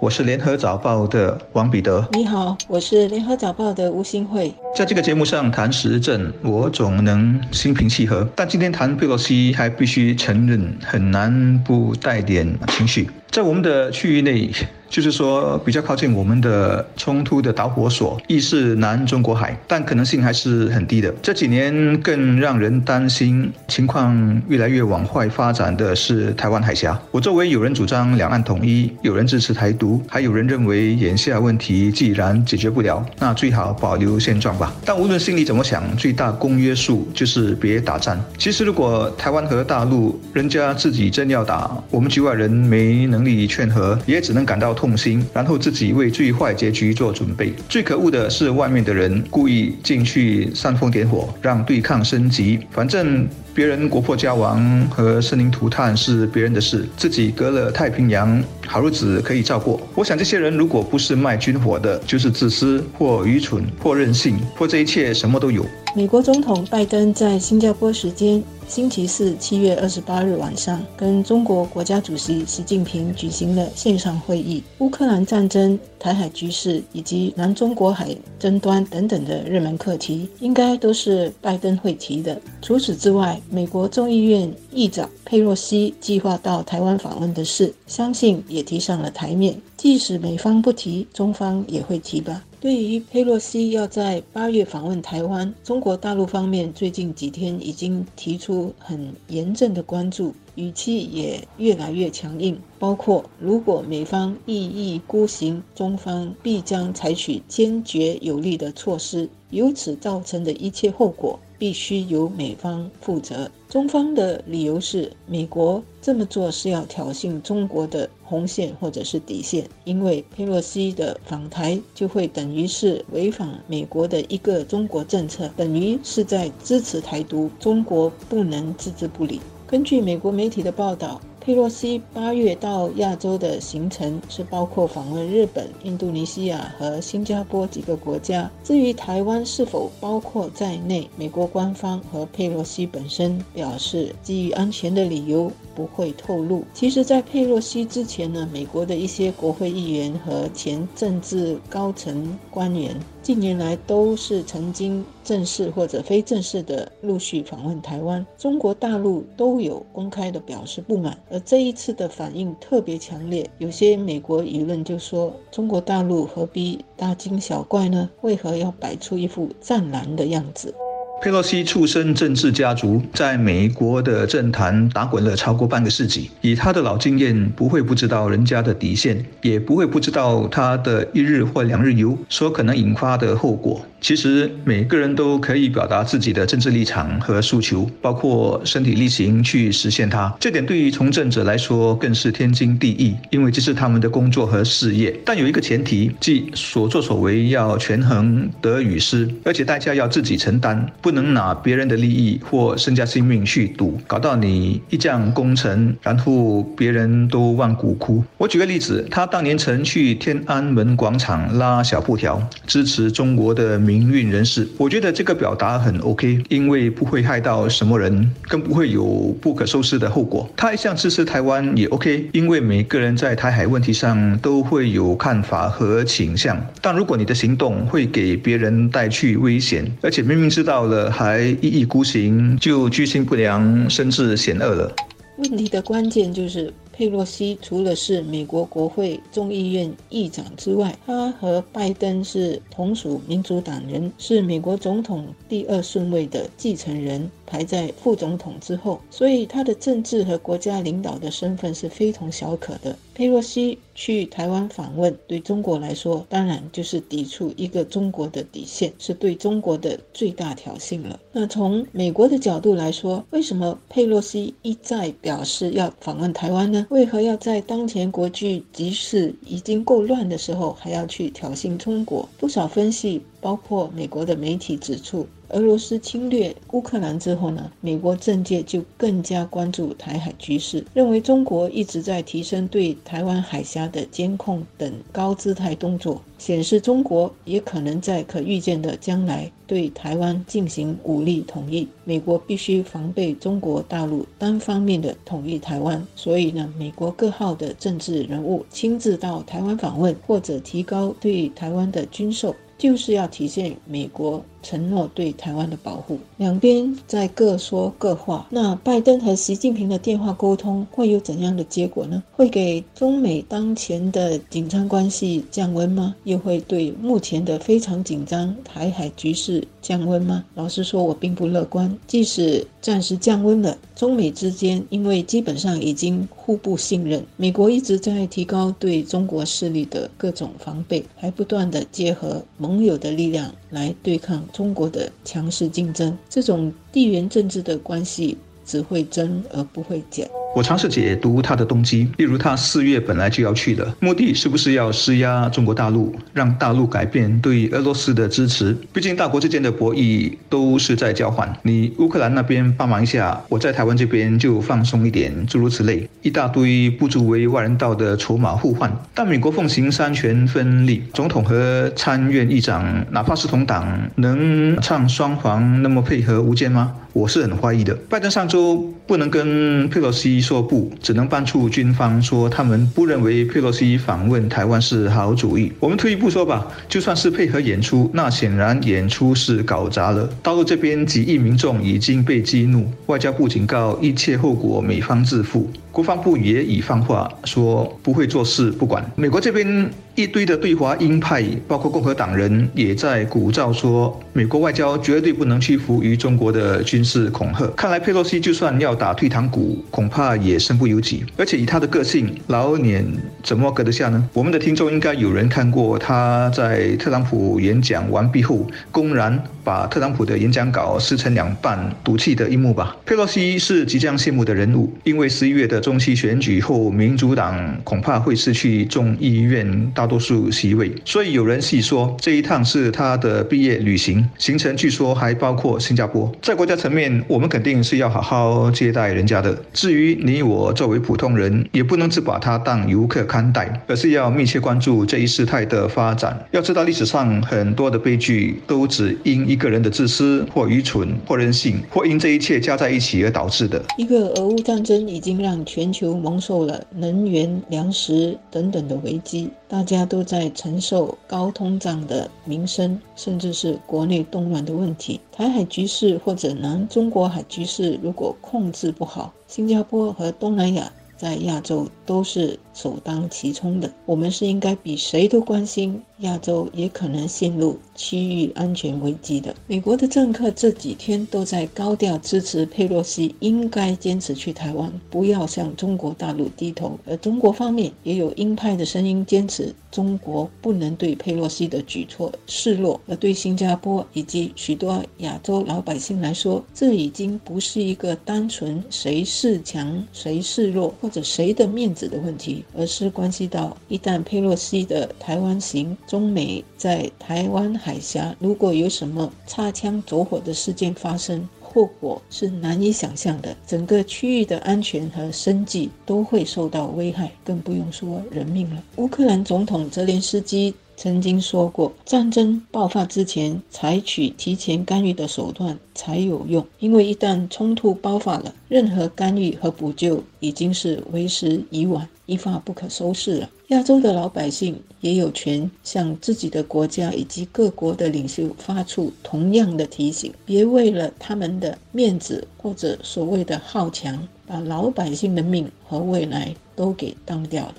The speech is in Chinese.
我是联合早报的王彼得。你好，我是联合早报的吴新慧。在这个节目上谈时政，我总能心平气和。但今天谈佩洛西，还必须承认很难不带点情绪。在我们的区域内。就是说，比较靠近我们的冲突的导火索，亦是南中国海，但可能性还是很低的。这几年更让人担心，情况越来越往坏发展的是台湾海峡。我周围有人主张两岸统一，有人支持台独，还有人认为眼下问题既然解决不了，那最好保留现状吧。但无论心里怎么想，最大公约数就是别打仗。其实，如果台湾和大陆人家自己真要打，我们局外人没能力劝和，也只能感到。痛心，然后自己为最坏结局做准备。最可恶的是外面的人故意进去煽风点火，让对抗升级。反正别人国破家亡和生灵涂炭是别人的事，自己隔了太平洋，好日子可以照过。我想这些人如果不是卖军火的，就是自私或愚蠢或任性或这一切什么都有。美国总统拜登在新加坡时间。星期四，七月二十八日晚上，跟中国国家主席习近平举行了线上会议。乌克兰战争、台海局势以及南中国海争端等等的热门课题，应该都是拜登会提的。除此之外，美国众议院议长佩洛西计划到台湾访问的事，相信也提上了台面。即使美方不提，中方也会提吧。对于佩洛西要在八月访问台湾，中国大陆方面最近几天已经提出很严正的关注，语气也越来越强硬，包括如果美方一意孤行，中方必将采取坚决有力的措施，由此造成的一切后果。必须由美方负责。中方的理由是，美国这么做是要挑衅中国的红线或者是底线，因为佩洛西的访台就会等于是违反美国的一个中国政策，等于是在支持台独，中国不能置之不理。根据美国媒体的报道。佩洛西八月到亚洲的行程是包括访问日本、印度尼西亚和新加坡几个国家。至于台湾是否包括在内，美国官方和佩洛西本身表示，基于安全的理由不会透露。其实，在佩洛西之前呢，美国的一些国会议员和前政治高层官员。近年来都是曾经正式或者非正式的陆续访问台湾，中国大陆都有公开的表示不满，而这一次的反应特别强烈。有些美国舆论就说：中国大陆何必大惊小怪呢？为何要摆出一副战狼的样子？佩洛西出身政治家族，在美国的政坛打滚了超过半个世纪。以他的老经验，不会不知道人家的底线，也不会不知道他的一日或两日游所可能引发的后果。其实每个人都可以表达自己的政治立场和诉求，包括身体力行去实现它。这点对于从政者来说更是天经地义，因为这是他们的工作和事业。但有一个前提，即所作所为要权衡得与失，而且代价要自己承担。不能拿别人的利益或身家性命去赌，搞到你一将功成，然后别人都万骨枯。我举个例子，他当年曾去天安门广场拉小布条，支持中国的民运人士。我觉得这个表达很 OK，因为不会害到什么人，更不会有不可收拾的后果。他一向支持台湾也 OK，因为每个人在台海问题上都会有看法和倾向。但如果你的行动会给别人带去危险，而且明明知道了。还一意孤行，就居心不良，甚至险恶了。问题的关键就是。佩洛西除了是美国国会众议院议长之外，他和拜登是同属民主党人，是美国总统第二顺位的继承人，排在副总统之后，所以他的政治和国家领导的身份是非同小可的。佩洛西去台湾访问，对中国来说，当然就是抵触一个中国的底线，是对中国的最大挑衅了。那从美国的角度来说，为什么佩洛西一再表示要访问台湾呢？为何要在当前国际局势已经够乱的时候，还要去挑衅中国？不少分析包括美国的媒体指出。俄罗斯侵略乌克兰之后呢，美国政界就更加关注台海局势，认为中国一直在提升对台湾海峡的监控等高姿态动作，显示中国也可能在可预见的将来对台湾进行武力统一。美国必须防备中国大陆单方面的统一台湾，所以呢，美国各号的政治人物亲自到台湾访问，或者提高对台湾的军售。就是要体现美国承诺对台湾的保护，两边在各说各话。那拜登和习近平的电话沟通会有怎样的结果呢？会给中美当前的紧张关系降温吗？又会对目前的非常紧张台海局势降温吗？老实说，我并不乐观。即使暂时降温了，中美之间因为基本上已经互不信任，美国一直在提高对中国势力的各种防备，还不断的结合。盟友的力量来对抗中国的强势竞争，这种地缘政治的关系只会增而不会减。我尝试解读他的动机，例如他四月本来就要去的目的，是不是要施压中国大陆，让大陆改变对俄罗斯的支持？毕竟大国之间的博弈都是在交换，你乌克兰那边帮忙一下，我在台湾这边就放松一点，诸如此类，一大堆不足为外人道的筹码互换。但美国奉行三权分立，总统和参院议长哪怕是同党，能唱双簧那么配合无间吗？我是很怀疑的。拜登上周不能跟佩洛西。一说不，只能搬出军方说他们不认为佩洛西访问台湾是好主意。我们退一步说吧，就算是配合演出，那显然演出是搞砸了。大陆这边几亿民众已经被激怒，外交部警告一切后果美方自负。国防部也已放话说不会做事不管。美国这边一堆的对华鹰派，包括共和党人，也在鼓噪说美国外交绝对不能屈服于中国的军事恐吓。看来佩洛西就算要打退堂鼓，恐怕也身不由己。而且以他的个性，老脸怎么搁得下呢？我们的听众应该有人看过他在特朗普演讲完毕后，公然把特朗普的演讲稿撕成两半赌气的一幕吧。佩洛西是即将谢幕的人物，因为十一月的。中期选举后，民主党恐怕会失去众议院大多数席位，所以有人细说这一趟是他的毕业旅行，行程据说还包括新加坡。在国家层面，我们肯定是要好好接待人家的。至于你我作为普通人，也不能只把他当游客看待，而是要密切关注这一事态的发展。要知道，历史上很多的悲剧都只因一一个人的自私或愚蠢或任性，或因这一切加在一起而导致的。一个俄乌战争已经让全全球蒙受了能源、粮食等等的危机，大家都在承受高通胀的民生，甚至是国内动乱的问题。台海局势或者南中国海局势如果控制不好，新加坡和东南亚在亚洲都是首当其冲的。我们是应该比谁都关心。亚洲也可能陷入区域安全危机的。美国的政客这几天都在高调支持佩洛西，应该坚持去台湾，不要向中国大陆低头。而中国方面也有鹰派的声音，坚持中国不能对佩洛西的举措示弱。而对新加坡以及许多亚洲老百姓来说，这已经不是一个单纯谁是强谁是弱或者谁的面子的问题，而是关系到一旦佩洛西的台湾行。中美在台湾海峡如果有什么擦枪走火的事件发生，后果是难以想象的。整个区域的安全和生计都会受到危害，更不用说人命了。乌克兰总统泽连斯基。曾经说过，战争爆发之前采取提前干预的手段才有用，因为一旦冲突爆发了，任何干预和补救已经是为时已晚，一发不可收拾了。亚洲的老百姓也有权向自己的国家以及各国的领袖发出同样的提醒：别为了他们的面子或者所谓的好强，把老百姓的命和未来都给当掉了。